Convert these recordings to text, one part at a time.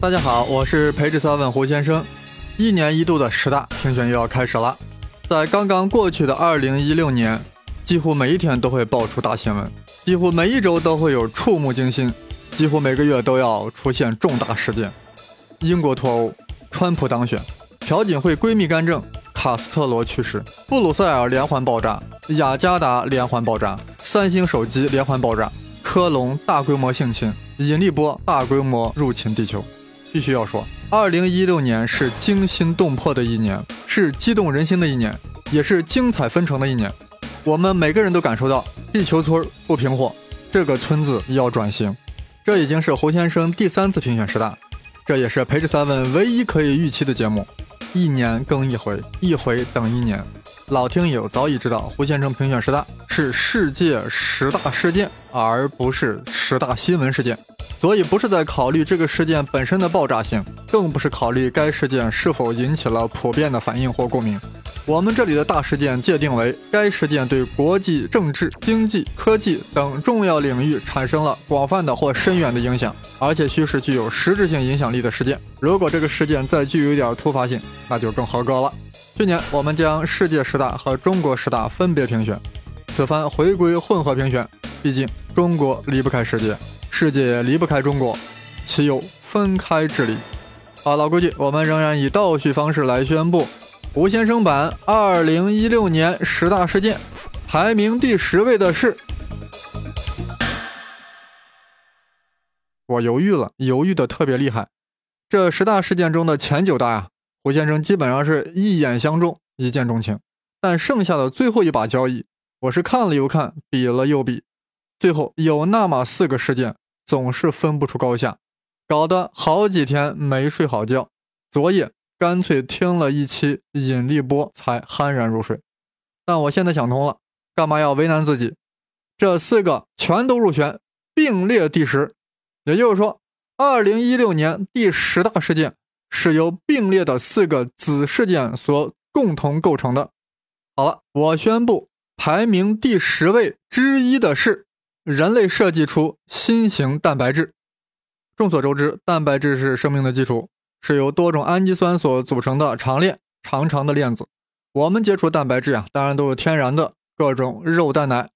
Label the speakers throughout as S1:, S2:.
S1: 大家好，我是培智 seven 胡先生。一年一度的十大评选又要开始了。在刚刚过去的二零一六年，几乎每一天都会爆出大新闻，几乎每一周都会有触目惊心，几乎每个月都要出现重大事件。英国脱欧，川普当选，朴槿惠闺蜜干政，卡斯特罗去世，布鲁塞尔连环爆炸，雅加达连环爆炸，三星手机连环爆炸，科隆大规模性侵，引力波大规模入侵地球。必须要说，二零一六年是惊心动魄的一年，是激动人心的一年，也是精彩纷呈的一年。我们每个人都感受到地球村不平货，这个村子要转型。这已经是侯先生第三次评选十大，这也是培智三问唯一可以预期的节目。一年更一回，一回等一年。老听友早已知道，胡先生评选十大是世界十大事件，而不是十大新闻事件。所以不是在考虑这个事件本身的爆炸性，更不是考虑该事件是否引起了普遍的反应或共鸣。我们这里的大事件界定为该事件对国际政治、经济、科技等重要领域产生了广泛的或深远的影响，而且需是具有实质性影响力的事件。如果这个事件再具有一点突发性，那就更合格了。去年我们将世界十大和中国十大分别评选，此番回归混合评选，毕竟中国离不开世界。世界离不开中国，岂有分开之理？啊，老规矩，我们仍然以倒叙方式来宣布吴先生版二零一六年十大事件，排名第十位的是。我犹豫了，犹豫的特别厉害。这十大事件中的前九大呀，胡先生基本上是一眼相中，一见钟情。但剩下的最后一把交椅，我是看了又看，比了又比，最后有那么四个事件。总是分不出高下，搞得好几天没睡好觉。昨夜干脆听了一期引力波才酣然入睡。但我现在想通了，干嘛要为难自己？这四个全都入选，并列第十。也就是说，二零一六年第十大事件是由并列的四个子事件所共同构成的。好了，我宣布排名第十位之一的是。人类设计出新型蛋白质。众所周知，蛋白质是生命的基础，是由多种氨基酸所组成的长链、长长的链子。我们接触蛋白质呀，当然都是天然的，各种肉、蛋、奶。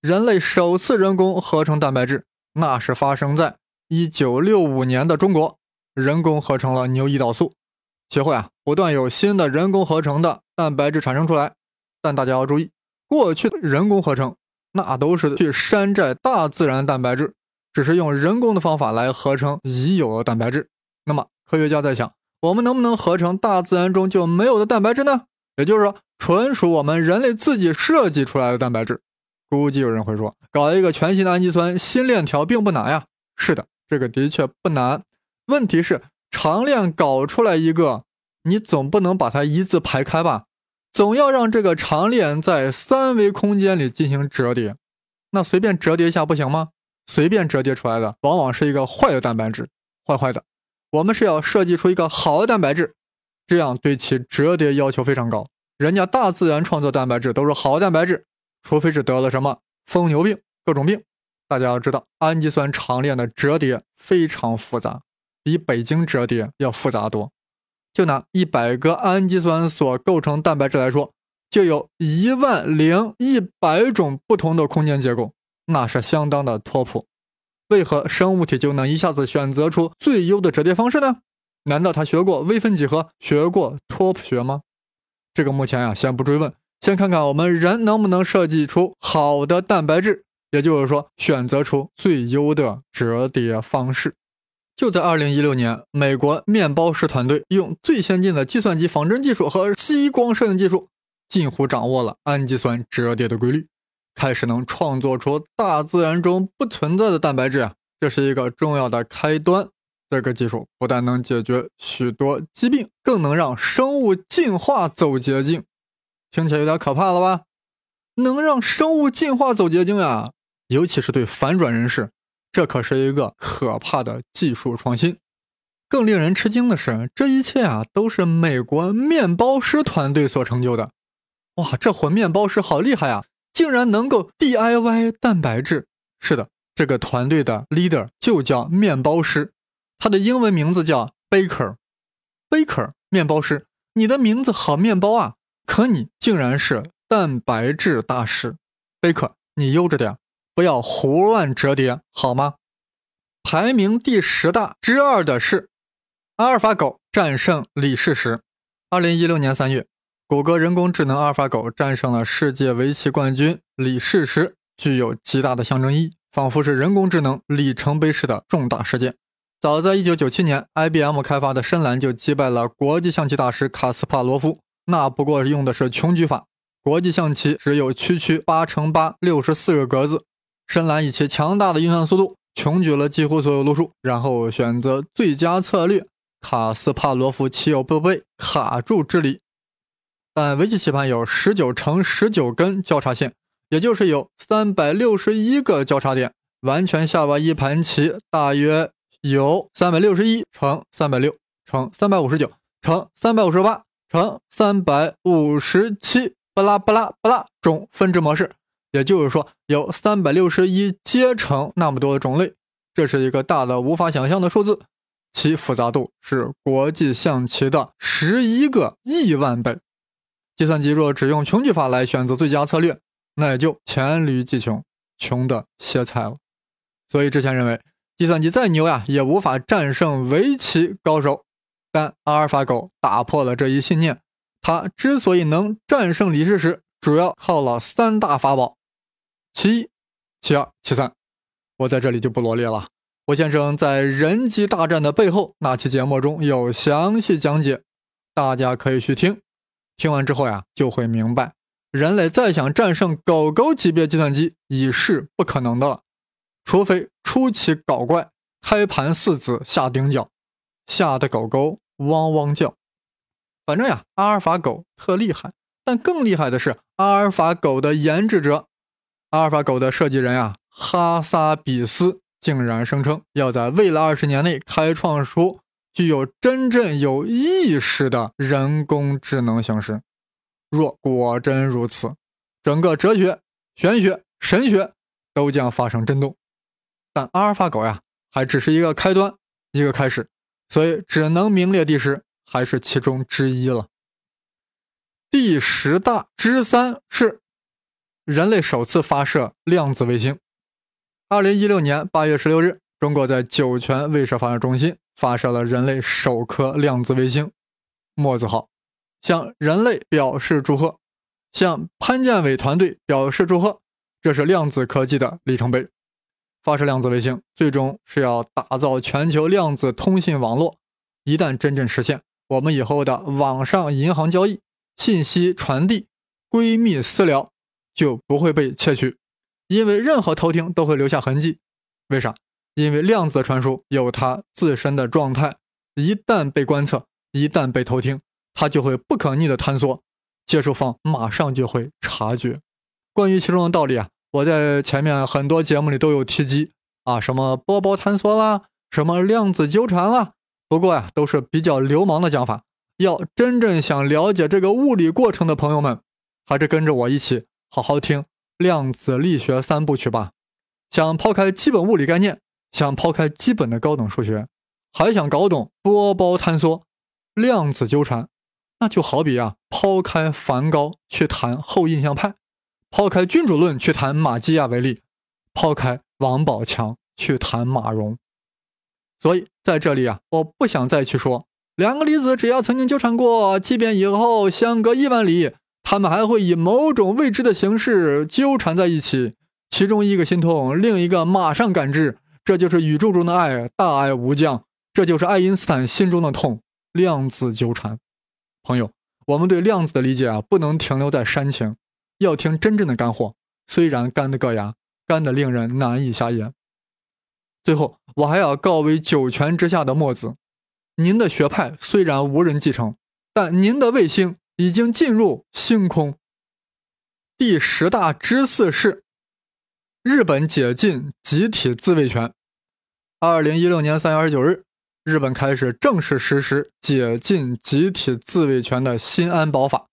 S1: 人类首次人工合成蛋白质，那是发生在1965年的中国，人工合成了牛胰岛素。其后呀，不断有新的人工合成的蛋白质产生出来。但大家要注意，过去的人工合成。那都是去山寨大自然蛋白质，只是用人工的方法来合成已有的蛋白质。那么科学家在想，我们能不能合成大自然中就没有的蛋白质呢？也就是说，纯属我们人类自己设计出来的蛋白质。估计有人会说，搞一个全新的氨基酸新链条并不难呀。是的，这个的确不难。问题是长链搞出来一个，你总不能把它一字排开吧？总要让这个长链在三维空间里进行折叠，那随便折叠一下不行吗？随便折叠出来的往往是一个坏的蛋白质，坏坏的。我们是要设计出一个好的蛋白质，这样对其折叠要求非常高。人家大自然创造蛋白质都是好蛋白质，除非是得了什么疯牛病、各种病。大家要知道，氨基酸长链的折叠非常复杂，比北京折叠要复杂多。就拿一百个氨基酸所构成蛋白质来说，就有一万零一百种不同的空间结构，那是相当的拓扑。为何生物体就能一下子选择出最优的折叠方式呢？难道他学过微分几何，学过拓扑学吗？这个目前呀，先不追问，先看看我们人能不能设计出好的蛋白质，也就是说，选择出最优的折叠方式。就在二零一六年，美国面包师团队用最先进的计算机仿真技术和激光摄影技术，近乎掌握了氨基酸折叠的规律，开始能创作出大自然中不存在的蛋白质啊！这是一个重要的开端。这个技术不但能解决许多疾病，更能让生物进化走捷径。听起来有点可怕了吧？能让生物进化走捷径呀？尤其是对反转人士。这可是一个可怕的技术创新。更令人吃惊的是，这一切啊都是美国面包师团队所成就的。哇，这伙面包师好厉害啊，竟然能够 DIY 蛋白质。是的，这个团队的 leader 就叫面包师。他的英文名字叫 Baker。Baker 面包师，你的名字好面包啊，可你竟然是蛋白质大师。Baker，你悠着点，不要胡乱折叠好吗？排名第十大之二的是阿尔法狗战胜李世石。二零一六年三月，谷歌人工智能阿尔法狗战胜了世界围棋冠军李世石，具有极大的象征意义，仿佛是人工智能里程碑式的重大事件。早在1997年，IBM 开发的深蓝就击败了国际象棋大师卡斯帕罗夫，那不过用的是穷举法。国际象棋只有区区八乘八六十四个格子，深蓝以其强大的运算速度穷举了几乎所有路数，然后选择最佳策略。卡斯帕罗夫岂有不被卡住之理？但围棋棋盘有十九乘十九根交叉线，也就是有三百六十一个交叉点，完全下完一盘棋大约有三百六十一乘三百六乘三百五十九乘三百五十八乘三百五十七，巴拉巴拉巴拉种分支模式，也就是说有三百六十一阶乘那么多的种类，这是一个大的无法想象的数字。其复杂度是国际象棋的十一个亿万倍。计算机若只用穷举法来选择最佳策略，那也就黔驴技穷，穷的歇菜了。所以之前认为，计算机再牛呀，也无法战胜围棋高手。但阿尔法狗打破了这一信念。它之所以能战胜李世石，主要靠了三大法宝：其一、其二、其三。我在这里就不罗列了。我先生在人机大战的背后那期节目中有详细讲解，大家可以去听。听完之后呀，就会明白，人类再想战胜狗狗级别计算机已是不可能的了，除非出奇搞怪，开盘四子下顶角，吓得狗狗汪汪叫。反正呀，阿尔法狗特厉害，但更厉害的是阿尔法狗的研制者，阿尔法狗的设计人呀，哈萨比斯。竟然声称要在未来二十年内开创出具有真正有意识的人工智能形式。若果真如此，整个哲学、玄学、神学都将发生震动。但阿尔法狗呀，还只是一个开端，一个开始，所以只能名列第十，还是其中之一了。第十大之三是人类首次发射量子卫星。二零一六年八月十六日，中国在酒泉卫射发射中心发射了人类首颗量子卫星“墨子号”，向人类表示祝贺，向潘建伟团队表示祝贺。这是量子科技的里程碑。发射量子卫星，最终是要打造全球量子通信网络。一旦真正实现，我们以后的网上银行交易、信息传递、闺蜜私聊就不会被窃取。因为任何偷听都会留下痕迹，为啥？因为量子的传输有它自身的状态，一旦被观测，一旦被偷听，它就会不可逆的坍缩，接收方马上就会察觉。关于其中的道理啊，我在前面很多节目里都有提及啊，什么波包坍缩啦，什么量子纠缠啦，不过呀，都是比较流氓的讲法。要真正想了解这个物理过程的朋友们，还是跟着我一起好好听。量子力学三部曲吧，想抛开基本物理概念，想抛开基本的高等数学，还想搞懂波包坍缩、量子纠缠，那就好比啊，抛开梵高去谈后印象派，抛开君主论去谈马基亚维利，抛开王宝强去谈马蓉。所以在这里啊，我不想再去说两个粒子只要曾经纠缠过，即便以后相隔亿万里。他们还会以某种未知的形式纠缠在一起，其中一个心痛，另一个马上感知，这就是宇宙中的爱，大爱无疆，这就是爱因斯坦心中的痛，量子纠缠。朋友，我们对量子的理解啊，不能停留在煽情，要听真正的干货，虽然干的硌牙，干的令人难以下咽。最后，我还要告慰九泉之下的墨子，您的学派虽然无人继承，但您的卫星。已经进入星空。第十大之四是日本解禁集体自卫权。二零一六年三月二十九日，日本开始正式实施解禁集体自卫权的新安保法，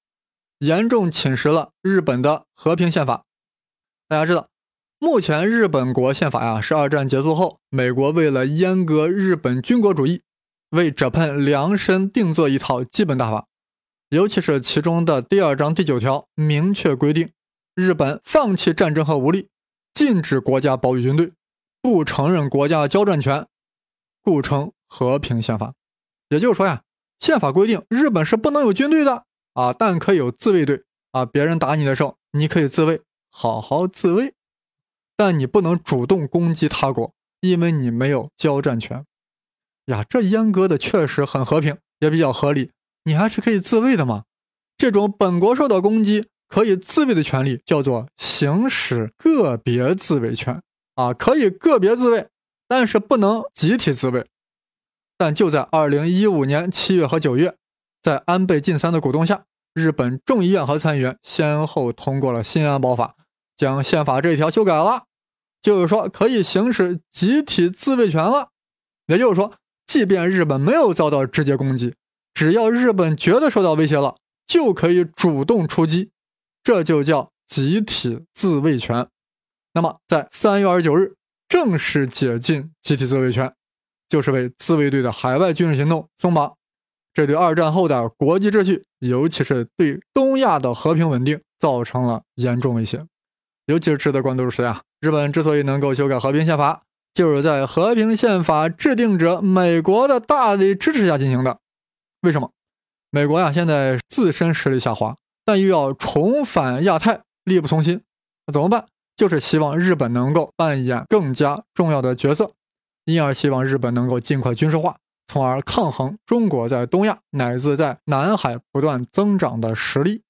S1: 严重侵蚀了日本的和平宪法。大家知道，目前日本国宪法呀，是二战结束后，美国为了阉割日本军国主义，为 Japan 量身定做一套基本大法。尤其是其中的第二章第九条，明确规定，日本放弃战争和武力，禁止国家保育军队，不承认国家交战权，故称和平宪法。也就是说呀，宪法规定日本是不能有军队的啊，但可以有自卫队啊。别人打你的时候，你可以自卫，好好自卫。但你不能主动攻击他国，因为你没有交战权。呀，这阉割的确实很和平，也比较合理。你还是可以自卫的嘛。这种本国受到攻击可以自卫的权利叫做行使个别自卫权啊，可以个别自卫，但是不能集体自卫。但就在二零一五年七月和九月，在安倍晋三的鼓动下，日本众议院和参议院先后通过了新安保法。将宪法这一条修改了，就是说可以行使集体自卫权了。也就是说，即便日本没有遭到直接攻击，只要日本觉得受到威胁了，就可以主动出击，这就叫集体自卫权。那么，在三月二十九日正式解禁集体自卫权，就是为自卫队的海外军事行动松绑。这对二战后的国际秩序，尤其是对东亚的和平稳定，造成了严重威胁。尤其是值得关注的是呀，日本之所以能够修改和平宪法，就是在和平宪法制定者美国的大力支持下进行的。为什么？美国呀，现在自身实力下滑，但又要重返亚太，力不从心。那怎么办？就是希望日本能够扮演更加重要的角色，因而希望日本能够尽快军事化，从而抗衡中国在东亚乃至在南海不断增长的实力。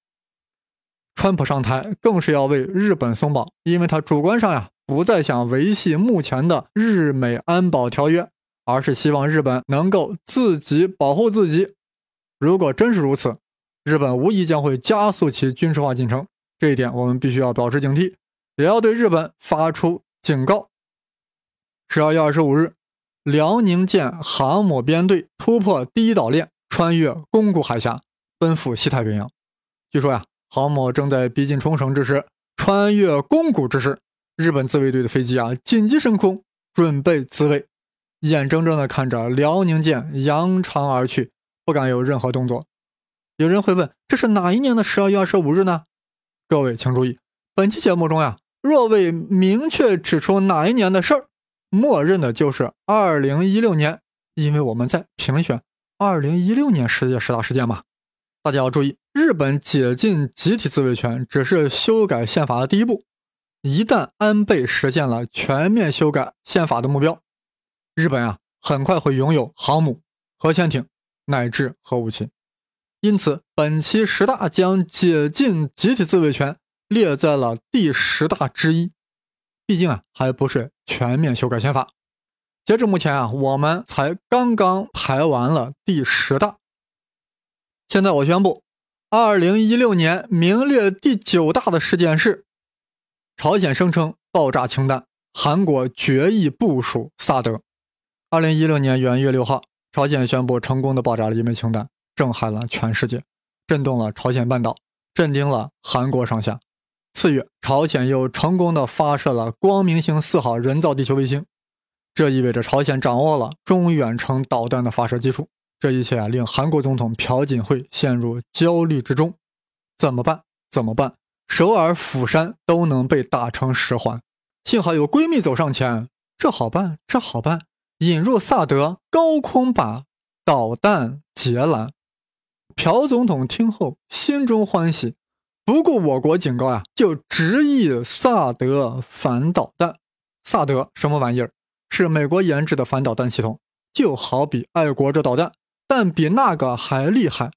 S1: 川普上台更是要为日本松绑，因为他主观上呀不再想维系目前的日美安保条约，而是希望日本能够自己保护自己。如果真是如此，日本无疑将会加速其军事化进程，这一点我们必须要保持警惕，也要对日本发出警告。十二月二十五日，辽宁舰航母编队突破第一岛链，穿越宫古海峡，奔赴西太平洋。据说呀。航母正在逼近冲绳之时，穿越宫古之时，日本自卫队的飞机啊紧急升空，准备自卫，眼睁睁地看着辽宁舰扬长而去，不敢有任何动作。有人会问，这是哪一年的十二月二十五日呢？各位请注意，本期节目中呀，若未明确指出哪一年的事儿，默认的就是二零一六年，因为我们在评选二零一六年世界十大事件嘛。大家要注意。日本解禁集体自卫权只是修改宪法的第一步，一旦安倍实现了全面修改宪法的目标，日本啊很快会拥有航母、核潜艇乃至核武器。因此，本期十大将解禁集体自卫权列在了第十大之一。毕竟啊，还不是全面修改宪法。截至目前啊，我们才刚刚排完了第十大。现在我宣布。二零一六年名列第九大的事件是，朝鲜声称爆炸氢弹，韩国决议部署萨德。二零一六年元月六号，朝鲜宣布成功的爆炸了一枚氢弹，震撼了全世界，震动了朝鲜半岛，震惊了韩国上下。次月，朝鲜又成功的发射了光明星四号人造地球卫星，这意味着朝鲜掌握了中远程导弹的发射技术。这一切啊，令韩国总统朴槿惠陷入焦虑之中。怎么办？怎么办？首尔、釜山都能被打成十环。幸好有闺蜜走上前，这好办，这好办。引入萨德高空靶导弹截拦。朴总统听后心中欢喜，不顾我国警告呀，就执意萨德反导弹。萨德什么玩意儿？是美国研制的反导弹系统，就好比爱国者导弹。但比那个还厉害。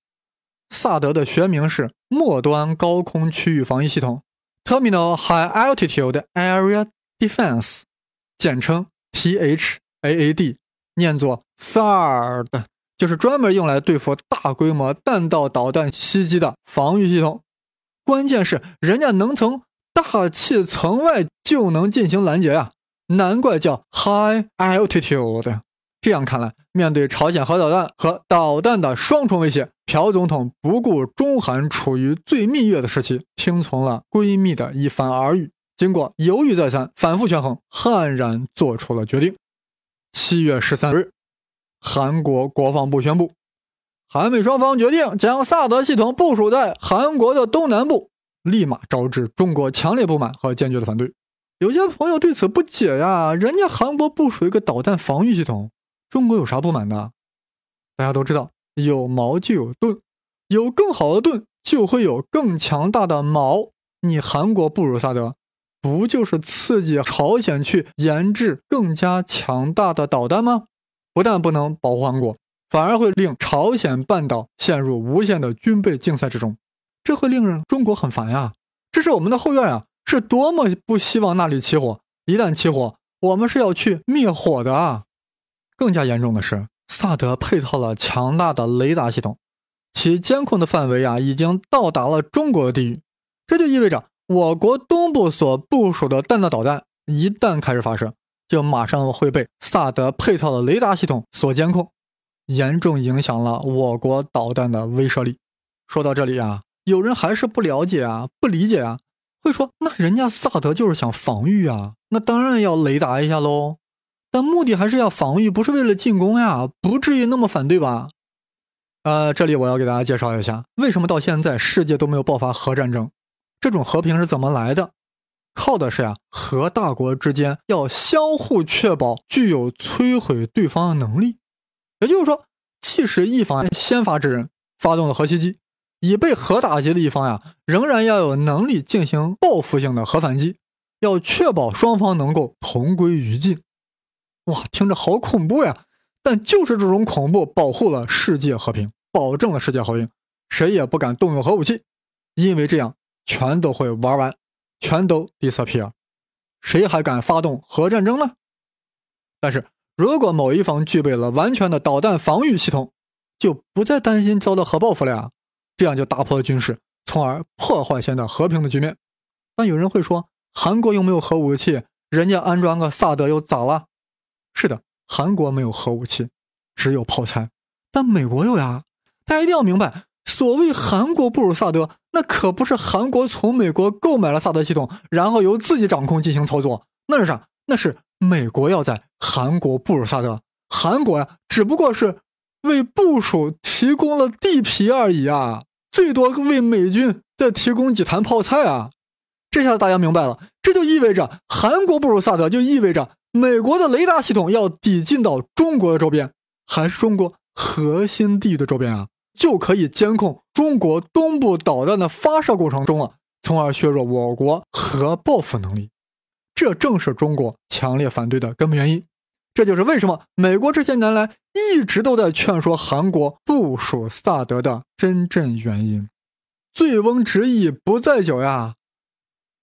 S1: 萨德的学名是末端高空区域防御系统 （Terminal High Altitude Area Defense），简称 TH A A D，念作 THAAD，就是专门用来对付大规模弹道导弹袭击的防御系统。关键是人家能从大气层外就能进行拦截呀，难怪叫 High Altitude。这样看来，面对朝鲜核导弹和导弹的双重威胁，朴总统不顾中韩处于最蜜月的时期，听从了闺蜜的一番耳语，经过犹豫再三、反复权衡，悍然做出了决定。七月十三日，韩国国防部宣布，韩美双方决定将萨德系统部署在韩国的东南部，立马招致中国强烈不满和坚决的反对。有些朋友对此不解呀，人家韩国部署一个导弹防御系统，中国有啥不满的？大家都知道，有矛就有盾，有更好的盾，就会有更强大的矛。你韩国不如萨德。不就是刺激朝鲜去研制更加强大的导弹吗？不但不能保护韩国，反而会令朝鲜半岛陷入无限的军备竞赛之中，这会令人中国很烦呀！这是我们的后院啊，是多么不希望那里起火！一旦起火，我们是要去灭火的啊！更加严重的是，萨德配套了强大的雷达系统，其监控的范围啊，已经到达了中国的地域，这就意味着。我国东部所部署的弹道导弹一旦开始发射，就马上会被萨德配套的雷达系统所监控，严重影响了我国导弹的威慑力。说到这里啊，有人还是不了解啊，不理解啊，会说那人家萨德就是想防御啊，那当然要雷达一下喽。但目的还是要防御，不是为了进攻呀，不至于那么反对吧？呃，这里我要给大家介绍一下，为什么到现在世界都没有爆发核战争。这种和平是怎么来的？靠的是呀，核大国之间要相互确保具有摧毁对方的能力。也就是说，即使一方先发制人，发动了核袭击，已被核打击的一方呀，仍然要有能力进行报复性的核反击，要确保双方能够同归于尽。哇，听着好恐怖呀！但就是这种恐怖，保护了世界和平，保证了世界和平，谁也不敢动用核武器，因为这样。全都会玩完，全都 disappear，谁还敢发动核战争呢？但是如果某一方具备了完全的导弹防御系统，就不再担心遭到核报复了呀。这样就打破了军事，从而破坏现在和平的局面。但有人会说，韩国又没有核武器，人家安装个萨德又咋了？是的，韩国没有核武器，只有炮材，但美国有呀。大家一定要明白。所谓韩国不如萨德，那可不是韩国从美国购买了萨德系统，然后由自己掌控进行操作。那是啥？那是美国要在韩国部署萨德，韩国呀，只不过是为部署提供了地皮而已啊，最多为美军再提供几坛泡菜啊。这下大家明白了，这就意味着韩国部署萨德，就意味着美国的雷达系统要抵近到中国的周边，还是中国核心地域的周边啊。就可以监控中国东部导弹的发射过程中了，从而削弱我国核报复能力。这正是中国强烈反对的根本原因。这就是为什么美国这些年来一直都在劝说韩国部署萨德的真正原因。醉翁之意不在酒呀！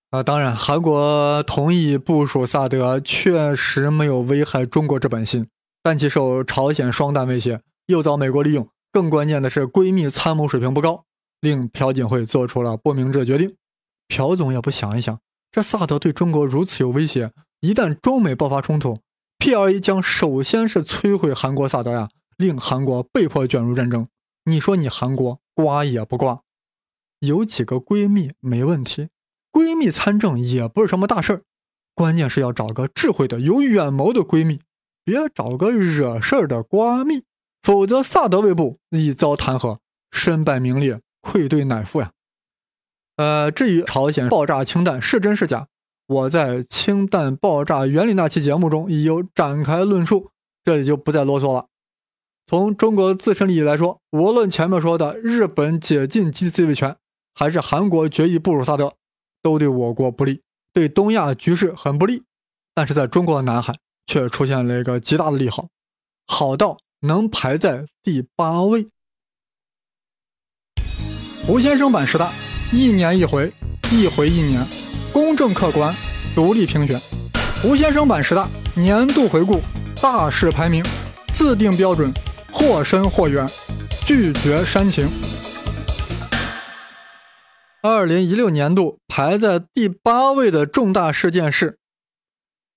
S1: 啊，当然，韩国同意部署萨德确实没有危害中国之本心，但其受朝鲜双弹威胁，又遭美国利用。更关键的是，闺蜜参谋水平不高，令朴槿惠做出了不明智的决定。朴总也不想一想，这萨德对中国如此有威胁，一旦中美爆发冲突，P.R.A 将首先是摧毁韩国萨德呀，令韩国被迫卷入战争。你说你韩国刮也不刮？有几个闺蜜没问题，闺蜜参政也不是什么大事儿，关键是要找个智慧的、有远谋的闺蜜，别找个惹事儿的瓜蜜。否则，萨德卫部已遭弹劾，身败名裂，愧对乃父呀。呃，至于朝鲜爆炸氢弹是真是假，我在氢弹爆炸原理那期节目中已有展开论述，这里就不再啰嗦了。从中国自身利益来说，无论前面说的日本解禁基地自卫权，还是韩国决议部署萨德，都对我国不利，对东亚局势很不利。但是在中国的南海，却出现了一个极大的利好，好到。能排在第八位。胡先生版十大，一年一回，一回一年，公正客观，独立评选。胡先生版十大年度回顾，大事排名，自定标准，或深或远，拒绝煽情。二零一六年度排在第八位的重大事件是：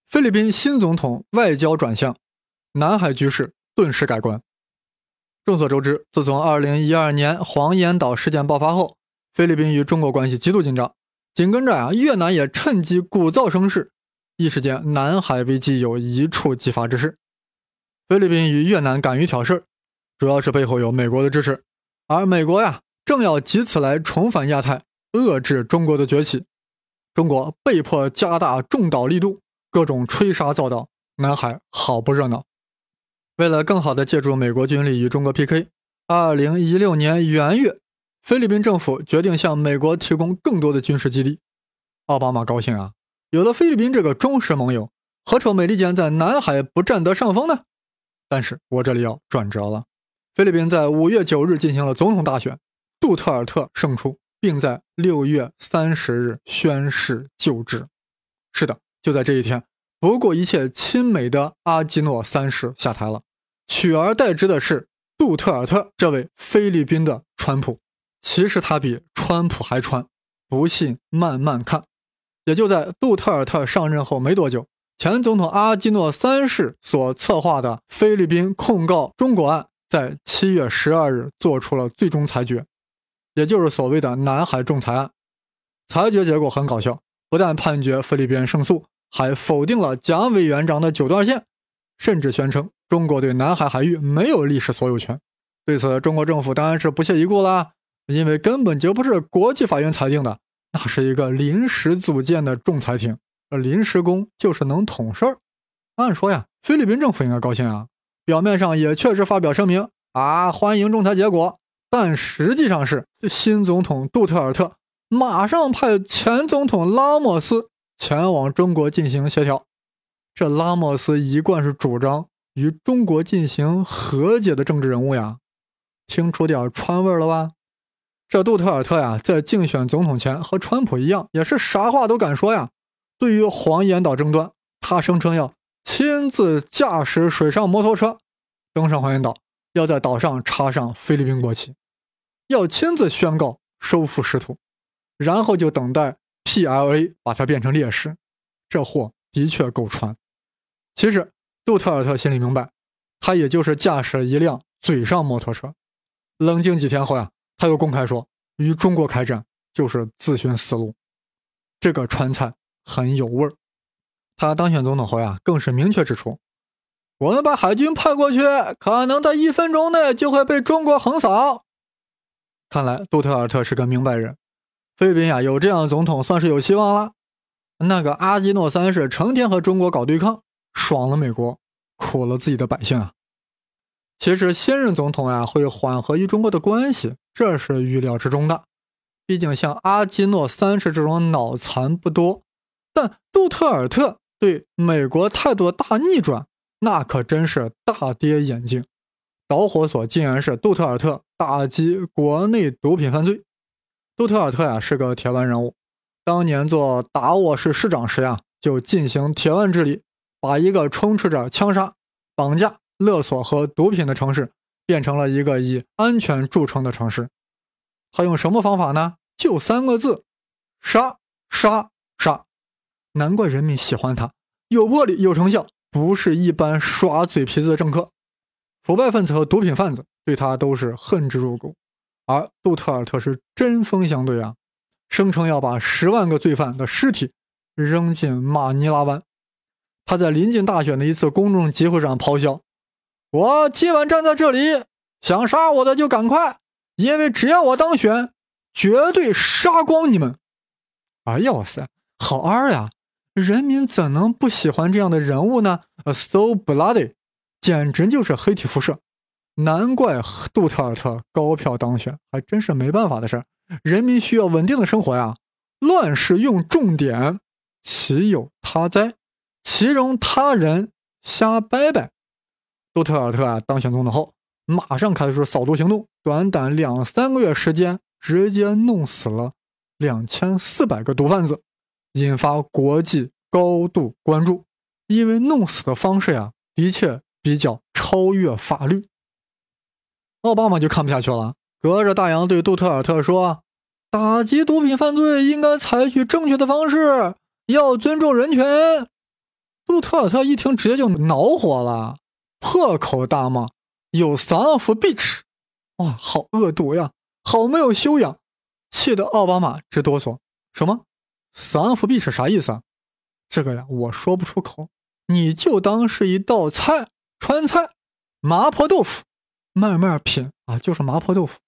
S1: 菲律宾新总统外交转向，南海局势。顿时改观。众所周知，自从2012年黄岩岛事件爆发后，菲律宾与中国关系极度紧张，紧跟着啊，越南也趁机鼓噪声势，一时间南海危机有一触即发之势。菲律宾与越南敢于挑事，主要是背后有美国的支持，而美国呀，正要借此来重返亚太，遏制中国的崛起。中国被迫加大重岛力度，各种吹沙造岛，南海好不热闹。为了更好地借助美国军力与中国 PK，二零一六年元月，菲律宾政府决定向美国提供更多的军事基地。奥巴马高兴啊，有了菲律宾这个忠实盟友，何愁美利坚在南海不占得上风呢？但是我这里要转折了，菲律宾在五月九日进行了总统大选，杜特尔特胜出，并在六月三十日宣誓就职。是的，就在这一天，不顾一切亲美的阿基诺三世下台了，取而代之的是杜特尔特这位菲律宾的川普。其实他比川普还川，不信慢慢看。也就在杜特尔特上任后没多久。前总统阿基诺三世所策划的菲律宾控告中国案，在七月十二日做出了最终裁决，也就是所谓的南海仲裁案。裁决结果很搞笑，不但判决菲律宾胜诉，还否定了蒋委员长的九段线，甚至宣称中国对南海海域没有历史所有权。对此，中国政府当然是不屑一顾啦，因为根本就不是国际法院裁定的，那是一个临时组建的仲裁庭。而临时工就是能捅事儿。按说呀，菲律宾政府应该高兴啊，表面上也确实发表声明啊，欢迎仲裁结果。但实际上是新总统杜特尔特马上派前总统拉莫斯前往中国进行协调。这拉莫斯一贯是主张与中国进行和解的政治人物呀，听出点川味了吧？这杜特尔特呀，在竞选总统前和川普一样，也是啥话都敢说呀。对于黄岩岛争端，他声称要亲自驾驶水上摩托车登上黄岩岛，要在岛上插上菲律宾国旗，要亲自宣告收复失土，然后就等待 PLA 把它变成烈士。这货的确够穿。其实杜特尔特心里明白，他也就是驾驶一辆嘴上摩托车。冷静几天后呀，他又公开说，与中国开战就是自寻死路。这个川菜。很有味儿。他当选总统后呀，更是明确指出，我们把海军派过去，可能在一分钟内就会被中国横扫。看来杜特尔特是个明白人，菲律宾呀有这样的总统算是有希望了。那个阿基诺三世成天和中国搞对抗，爽了美国，苦了自己的百姓啊。其实新任总统呀会缓和与中国的关系，这是预料之中的。毕竟像阿基诺三世这种脑残不多。但杜特尔特对美国态度的大逆转，那可真是大跌眼镜。导火索竟然是杜特尔特打击国内毒品犯罪。杜特尔特呀是个铁腕人物，当年做达沃市市长时呀，就进行铁腕治理，把一个充斥着枪杀、绑架、勒索和毒品的城市，变成了一个以安全著称的城市。他用什么方法呢？就三个字：杀杀杀。难怪人民喜欢他，有魄力，有成效，不是一般耍嘴皮子的政客。腐败分子和毒品贩子对他都是恨之入骨，而杜特尔特是针锋相对啊，声称要把十万个罪犯的尸体扔进马尼拉湾。他在临近大选的一次公众集会上咆哮：“我今晚站在这里，想杀我的就赶快，因为只要我当选，绝对杀光你们！”哎呀，哇塞，好二呀！人民怎能不喜欢这样的人物呢？So bloody，简直就是黑体辐射。难怪杜特尔特高票当选，还真是没办法的事儿。人民需要稳定的生活呀，乱世用重点，岂有他哉？岂容他人瞎掰掰？杜特尔特啊，当选总统后，马上开始扫毒行动，短短两三个月时间，直接弄死了两千四百个毒贩子。引发国际高度关注，因为弄死的方式呀，的确比较超越法律。奥巴马就看不下去了，隔着大洋对杜特尔特说：“打击毒品犯罪应该采取正确的方式，要尊重人权。”杜特尔特一听，直接就恼火了，破口大骂：“You son of a bitch！” 哇，好恶毒呀，好没有修养，气得奥巴马直哆嗦。什么？桑福比是啥意思啊？这个呀，我说不出口，你就当是一道菜，川菜，麻婆豆腐，慢慢品啊，就是麻婆豆腐。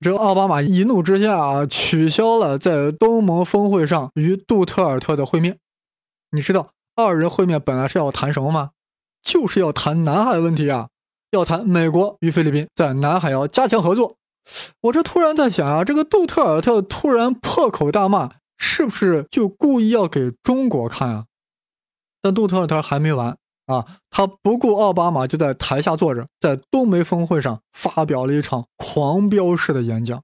S1: 这奥巴马一怒之下，取消了在东盟峰会上与杜特尔特的会面。你知道二人会面本来是要谈什么吗？就是要谈南海问题啊，要谈美国与菲律宾在南海要加强合作。我这突然在想啊，这个杜特尔特突然破口大骂，是不是就故意要给中国看啊？但杜特尔特还没完啊，他不顾奥巴马就在台下坐着，在东梅峰会上发表了一场狂飙式的演讲，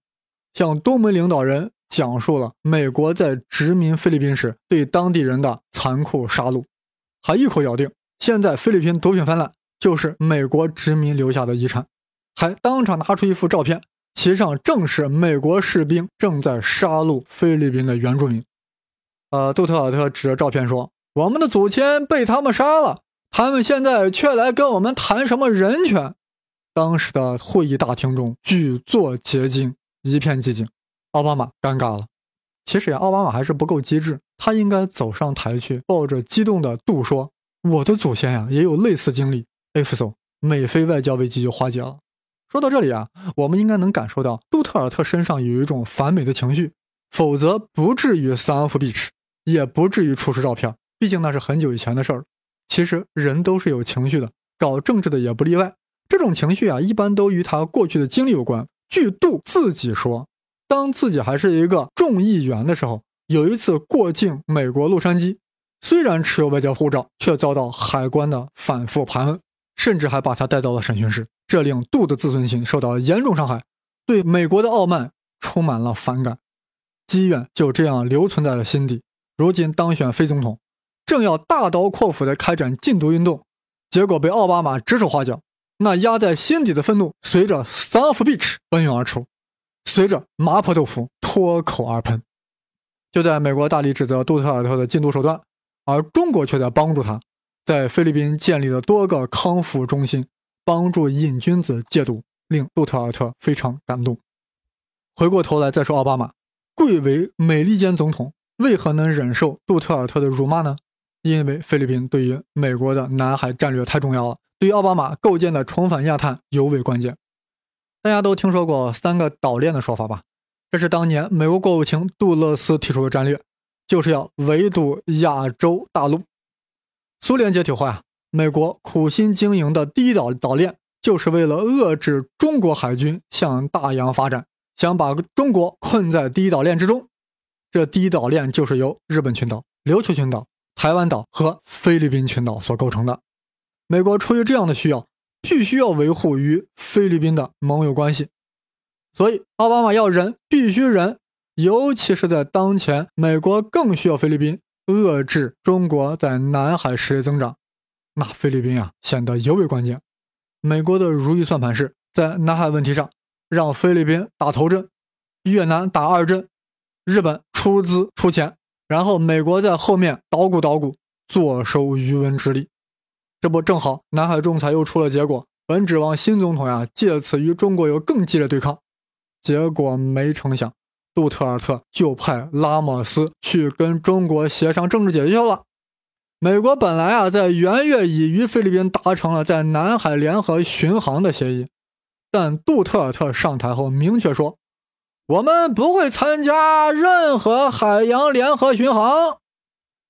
S1: 向东盟领导人讲述了美国在殖民菲律宾时对当地人的残酷杀戮，还一口咬定现在菲律宾毒品泛滥就是美国殖民留下的遗产，还当场拿出一幅照片。其上正是美国士兵正在杀戮菲律宾的原住民。呃，杜特尔特指着照片说：“我们的祖先被他们杀了，他们现在却来跟我们谈什么人权？”当时的会议大厅中举座皆惊，一片寂静。奥巴马尴尬了。其实呀，奥巴马还是不够机智，他应该走上台去，抱着激动的度说：“我的祖先呀，也有类似经历。” F so，美菲外交危机就化解了。说到这里啊，我们应该能感受到杜特尔特身上有一种反美的情绪，否则不至于三夫 beach，也不至于出示照片。毕竟那是很久以前的事儿。其实人都是有情绪的，搞政治的也不例外。这种情绪啊，一般都与他过去的经历有关。据杜自己说，当自己还是一个众议员的时候，有一次过境美国洛杉矶，虽然持有外交护照，却遭到海关的反复盘问，甚至还把他带到了审讯室。这令杜的自尊心受到了严重伤害，对美国的傲慢充满了反感，积怨就这样留存在了心底。如今当选非总统，正要大刀阔斧地开展禁毒运动，结果被奥巴马指手画脚，那压在心底的愤怒随着 “South Beach” 奔涌而出，随着麻婆豆腐脱口而喷。就在美国大力指责杜特尔特的禁毒手段，而中国却在帮助他，在菲律宾建立了多个康复中心。帮助瘾君子戒毒，令杜特尔特非常感动。回过头来再说奥巴马，贵为美利坚总统，为何能忍受杜特尔特的辱骂呢？因为菲律宾对于美国的南海战略太重要了，对于奥巴马构建的重返亚太尤为关键。大家都听说过三个岛链的说法吧？这是当年美国国务卿杜勒斯提出的战略，就是要围堵亚洲大陆。苏联解体后啊。美国苦心经营的第一岛岛链，就是为了遏制中国海军向大洋发展，想把中国困在第一岛链之中。这第一岛链就是由日本群岛、琉球群岛、台湾岛和菲律宾群岛所构成的。美国出于这样的需要，必须要维护与菲律宾的盟友关系，所以奥巴马要忍，必须忍，尤其是在当前，美国更需要菲律宾遏制中国在南海实力增长。那菲律宾啊显得尤为关键。美国的如意算盘是在南海问题上让菲律宾打头阵，越南打二阵，日本出资出钱，然后美国在后面捣鼓捣鼓，坐收渔翁之利。这不正好南海仲裁又出了结果，本指望新总统呀借此与中国有更激烈对抗，结果没成想，杜特尔特就派拉莫斯去跟中国协商政治解决了。美国本来啊，在元月已与菲律宾达成了在南海联合巡航的协议，但杜特尔特上台后明确说，我们不会参加任何海洋联合巡航。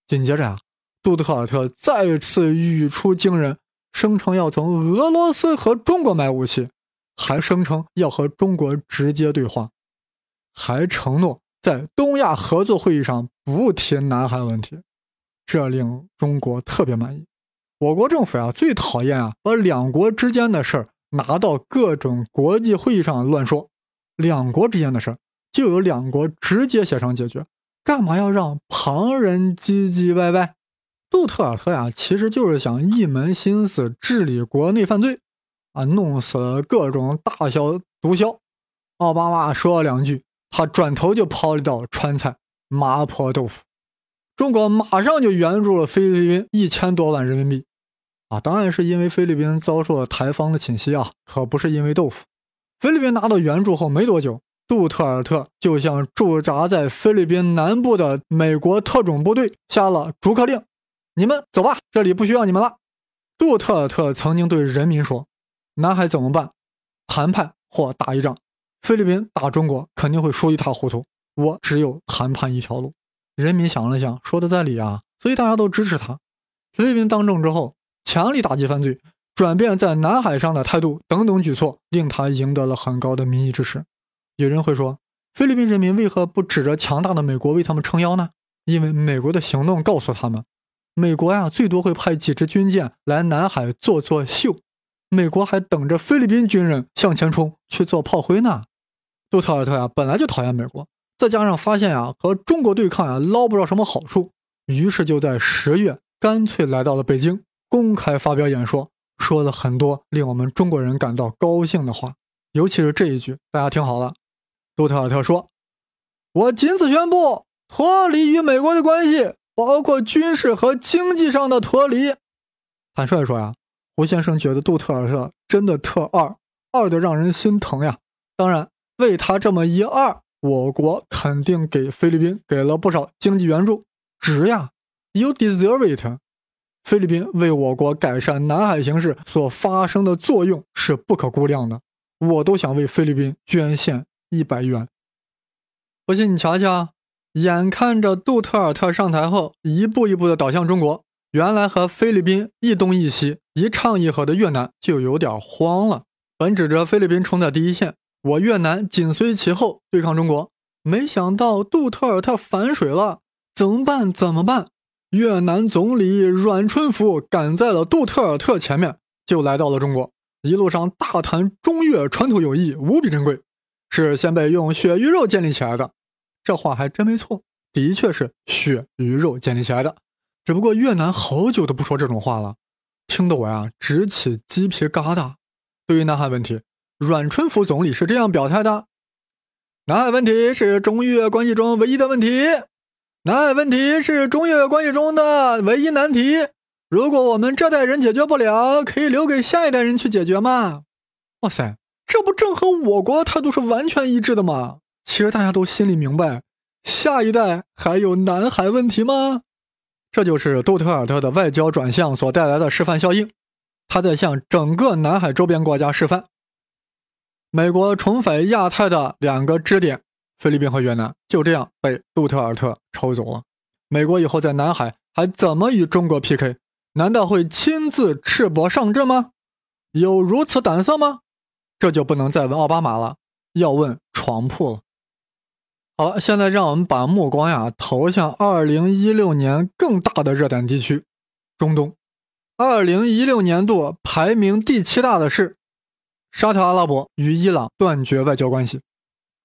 S1: 紧接着啊，杜特尔特再次语出惊人，声称要从俄罗斯和中国买武器，还声称要和中国直接对话，还承诺在东亚合作会议上不提南海问题。这令中国特别满意。我国政府啊，最讨厌啊，把两国之间的事儿拿到各种国际会议上乱说。两国之间的事儿就有两国直接协商解决，干嘛要让旁人唧唧歪歪？杜特尔特呀，其实就是想一门心思治理国内犯罪，啊，弄死各种大小毒枭。奥巴马说了两句，他转头就抛了一道川菜麻婆豆腐。中国马上就援助了菲律宾一千多万人民币，啊，当然是因为菲律宾遭受了台方的侵袭啊，可不是因为豆腐。菲律宾拿到援助后没多久，杜特尔特就向驻扎在菲律宾南部的美国特种部队下了逐客令：“你们走吧，这里不需要你们了。”杜特尔特曾经对人民说：“南海怎么办？谈判或打一仗？菲律宾打中国肯定会输一塌糊涂。我只有谈判一条路。”人民想了想，说的在理啊，所以大家都支持他。菲律宾当政之后，强力打击犯罪，转变在南海上的态度等等举措，令他赢得了很高的民意支持。有人会说，菲律宾人民为何不指着强大的美国为他们撑腰呢？因为美国的行动告诉他们，美国呀最多会派几支军舰来南海做做秀，美国还等着菲律宾军人向前冲去做炮灰呢。杜特尔特呀本来就讨厌美国。再加上发现呀，和中国对抗呀捞不着什么好处，于是就在十月干脆来到了北京，公开发表演说，说了很多令我们中国人感到高兴的话。尤其是这一句，大家听好了。杜特尔特说：“我仅此宣布脱离与美国的关系，包括军事和经济上的脱离。”坦率说呀，胡先生觉得杜特尔特真的特二，二的让人心疼呀。当然，为他这么一二。我国肯定给菲律宾给了不少经济援助，值呀，You deserve it。菲律宾为我国改善南海形势所发生的作用是不可估量的，我都想为菲律宾捐献一百元。不信你瞧瞧，眼看着杜特尔特上台后一步一步的倒向中国，原来和菲律宾一东一西、一唱一和的越南就有点慌了，本指着菲律宾冲在第一线。我越南紧随其后对抗中国，没想到杜特尔特反水了，怎么办？怎么办？越南总理阮春福赶在了杜特尔特前面，就来到了中国，一路上大谈中越传统友谊无比珍贵，是先辈用血与肉建立起来的。这话还真没错，的确是血与肉建立起来的。只不过越南好久都不说这种话了，听得我呀直起鸡皮疙瘩。对于南海问题。阮春福总理是这样表态的：“南海问题是中越关系中唯一的问题，南海问题是中越关系中的唯一难题。如果我们这代人解决不了，可以留给下一代人去解决吗？”哇塞，这不正和我国态度是完全一致的吗？其实大家都心里明白，下一代还有南海问题吗？这就是杜特尔特的外交转向所带来的示范效应，他在向整个南海周边国家示范。美国重返亚太的两个支点，菲律宾和越南，就这样被杜特尔特抽走了。美国以后在南海还怎么与中国 PK？难道会亲自赤膊上阵吗？有如此胆色吗？这就不能再问奥巴马了，要问床铺了。好，现在让我们把目光呀投向2016年更大的热点地区——中东。2016年度排名第七大的是。沙特阿拉伯与伊朗断绝外交关系。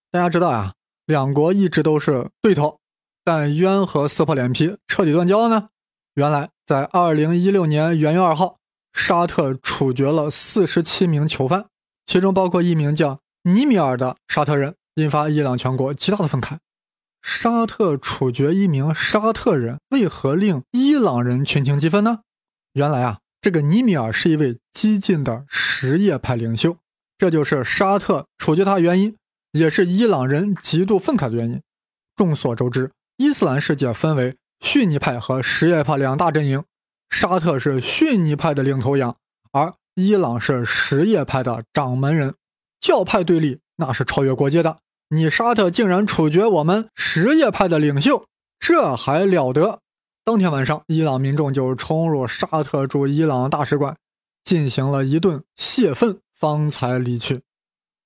S1: 大家知道呀，两国一直都是对头，但冤和撕破脸皮彻底断交了呢？原来，在二零一六年元月二号，沙特处决了四十七名囚犯，其中包括一名叫尼米尔的沙特人，引发伊朗全国极大的愤慨。沙特处决一名沙特人，为何令伊朗人群情激愤呢？原来啊。这个尼米尔是一位激进的什叶派领袖，这就是沙特处决他原因，也是伊朗人极度愤慨的原因。众所周知，伊斯兰世界分为逊尼派和什叶派两大阵营，沙特是逊尼派的领头羊，而伊朗是什叶派的掌门人，教派对立那是超越国界的。你沙特竟然处决我们什叶派的领袖，这还了得！当天晚上，伊朗民众就冲入沙特驻伊朗大使馆，进行了一顿泄愤，方才离去。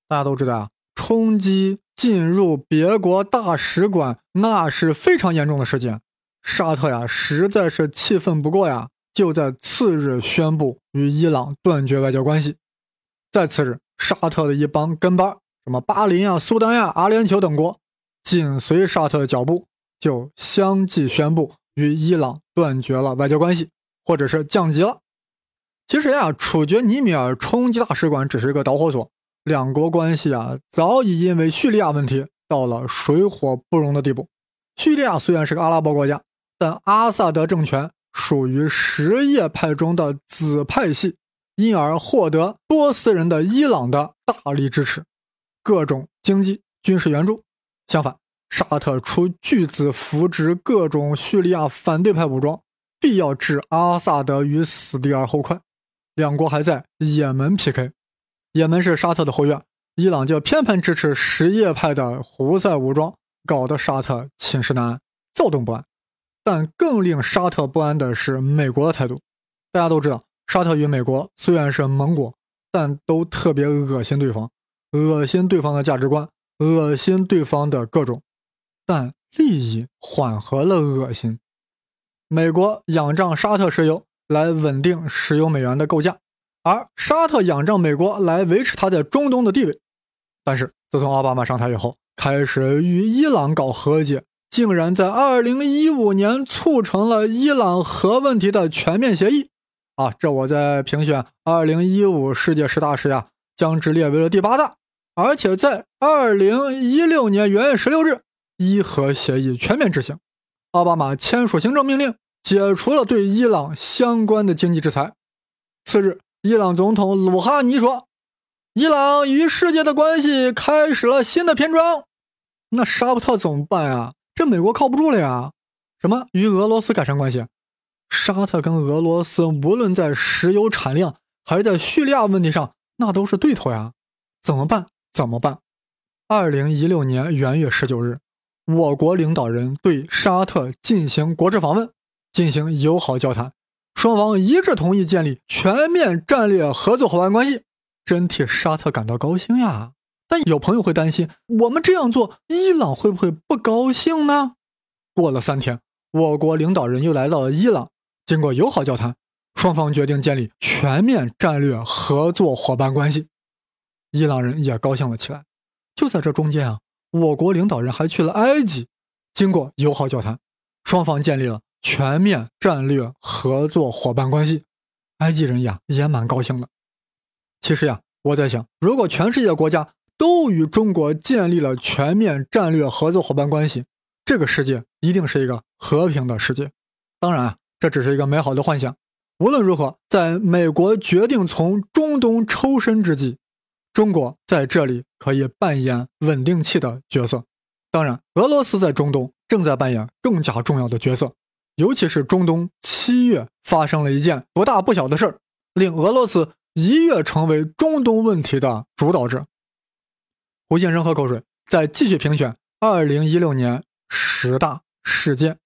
S1: 大家都知道啊，冲击进入别国大使馆，那是非常严重的事件。沙特呀，实在是气愤不过呀，就在次日宣布与伊朗断绝外交关系。在次日，沙特的一帮跟班，什么巴林呀、苏丹呀、阿联酋等国，紧随沙特的脚步，就相继宣布。与伊朗断绝了外交关系，或者是降级了。其实呀，处决尼米尔、冲击大使馆只是一个导火索，两国关系啊早已因为叙利亚问题到了水火不容的地步。叙利亚虽然是个阿拉伯国家，但阿萨德政权属于什叶派中的子派系，因而获得波斯人的伊朗的大力支持，各种经济、军事援助。相反，沙特出巨资扶植各种叙利亚反对派武装，必要置阿萨德于死地而后快。两国还在也门 PK，也门是沙特的后院，伊朗就偏偏支持什叶派的胡塞武装，搞得沙特寝食难安，躁动不安。但更令沙特不安的是美国的态度。大家都知道，沙特与美国虽然是盟国，但都特别恶心对方，恶心对方的价值观，恶心对方的各种。但利益缓和了恶心。美国仰仗沙特石油来稳定石油美元的构架，而沙特仰仗美国来维持他在中东的地位。但是自从奥巴马上台以后，开始与伊朗搞和解，竟然在2015年促成了伊朗核问题的全面协议。啊，这我在评选2015世界十大时呀，将之列为了第八大。而且在2016年元月十六日。伊核协议全面执行，奥巴马签署行政命令，解除了对伊朗相关的经济制裁。次日，伊朗总统鲁哈尼说：“伊朗与世界的关系开始了新的篇章。”那沙特怎么办呀？这美国靠不住了呀！什么与俄罗斯改善关系？沙特跟俄罗斯无论在石油产量还是在叙利亚问题上，那都是对头呀！怎么办？怎么办？二零一六年元月十九日。我国领导人对沙特进行国事访问，进行友好交谈，双方一致同意建立全面战略合作伙伴关系，真替沙特感到高兴呀！但有朋友会担心，我们这样做，伊朗会不会不高兴呢？过了三天，我国领导人又来到了伊朗，经过友好交谈，双方决定建立全面战略合作伙伴关系，伊朗人也高兴了起来。就在这中间啊。我国领导人还去了埃及，经过友好交谈，双方建立了全面战略合作伙伴关系。埃及人呀也蛮高兴的。其实呀，我在想，如果全世界国家都与中国建立了全面战略合作伙伴关系，这个世界一定是一个和平的世界。当然啊，这只是一个美好的幻想。无论如何，在美国决定从中东抽身之际。中国在这里可以扮演稳定器的角色，当然，俄罗斯在中东正在扮演更加重要的角色。尤其是中东七月发生了一件不大不小的事儿，令俄罗斯一跃成为中东问题的主导者。胡先生喝口水，再继续评选二零一六年十大事件。